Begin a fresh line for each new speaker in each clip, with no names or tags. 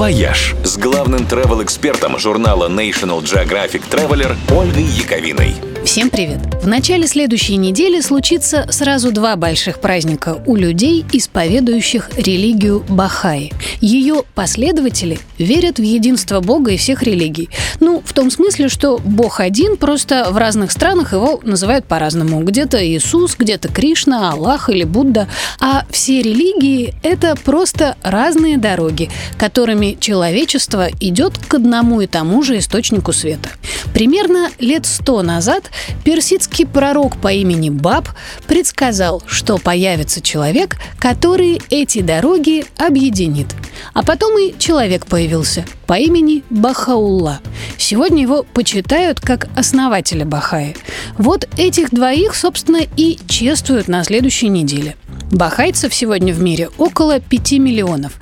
«Вояж» с главным travel-экспертом журнала National Geographic Traveler Ольгой Яковиной.
Всем привет! В начале следующей недели случится сразу два больших праздника у людей, исповедующих религию Бахаи. Ее последователи верят в единство Бога и всех религий. Ну, в том смысле, что Бог один, просто в разных странах его называют по-разному. Где-то Иисус, где-то Кришна, Аллах или Будда. А все религии — это просто разные дороги, которыми человечество идет к одному и тому же источнику света. Примерно лет сто назад персидский пророк по имени Баб предсказал, что появится человек, который эти дороги объединит. А потом и человек появился по имени Бахаулла. Сегодня его почитают как основателя Бахаи. Вот этих двоих, собственно, и чествуют на следующей неделе. Бахайцев сегодня в мире около 5 миллионов,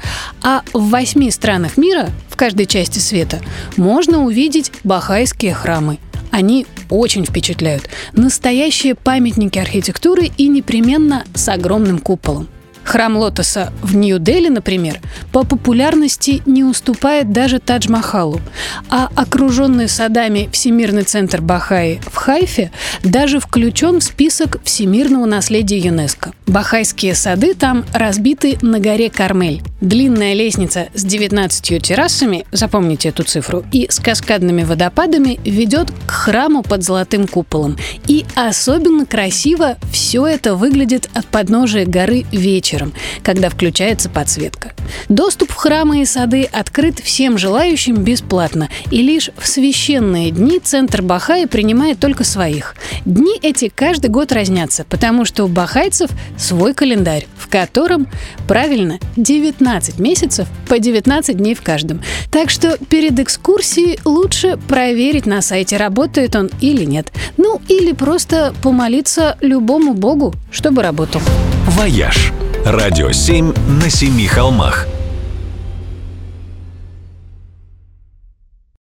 а в восьми странах мира, в каждой части света, можно увидеть бахайские храмы. Они очень впечатляют. Настоящие памятники архитектуры и непременно с огромным куполом. Храм Лотоса в Нью-Дели, например, по популярности не уступает даже Тадж-Махалу, а окруженный садами Всемирный центр Бахаи в Хайфе даже включен в список всемирного наследия ЮНЕСКо. Бахайские сады там разбиты на горе Кармель. Длинная лестница с 19 террасами, запомните эту цифру, и с каскадными водопадами ведет к храму под золотым куполом. И особенно красиво все это выглядит от подножия горы вечером когда включается подсветка. Доступ в храмы и сады открыт всем желающим бесплатно, и лишь в священные дни Центр Бахаи принимает только своих. Дни эти каждый год разнятся, потому что у бахайцев свой календарь, в котором, правильно, 19 месяцев по 19 дней в каждом. Так что перед экскурсией лучше проверить на сайте, работает он или нет. Ну, или просто помолиться любому богу, чтобы работал.
«Вояж» Радио 7 на семи холмах.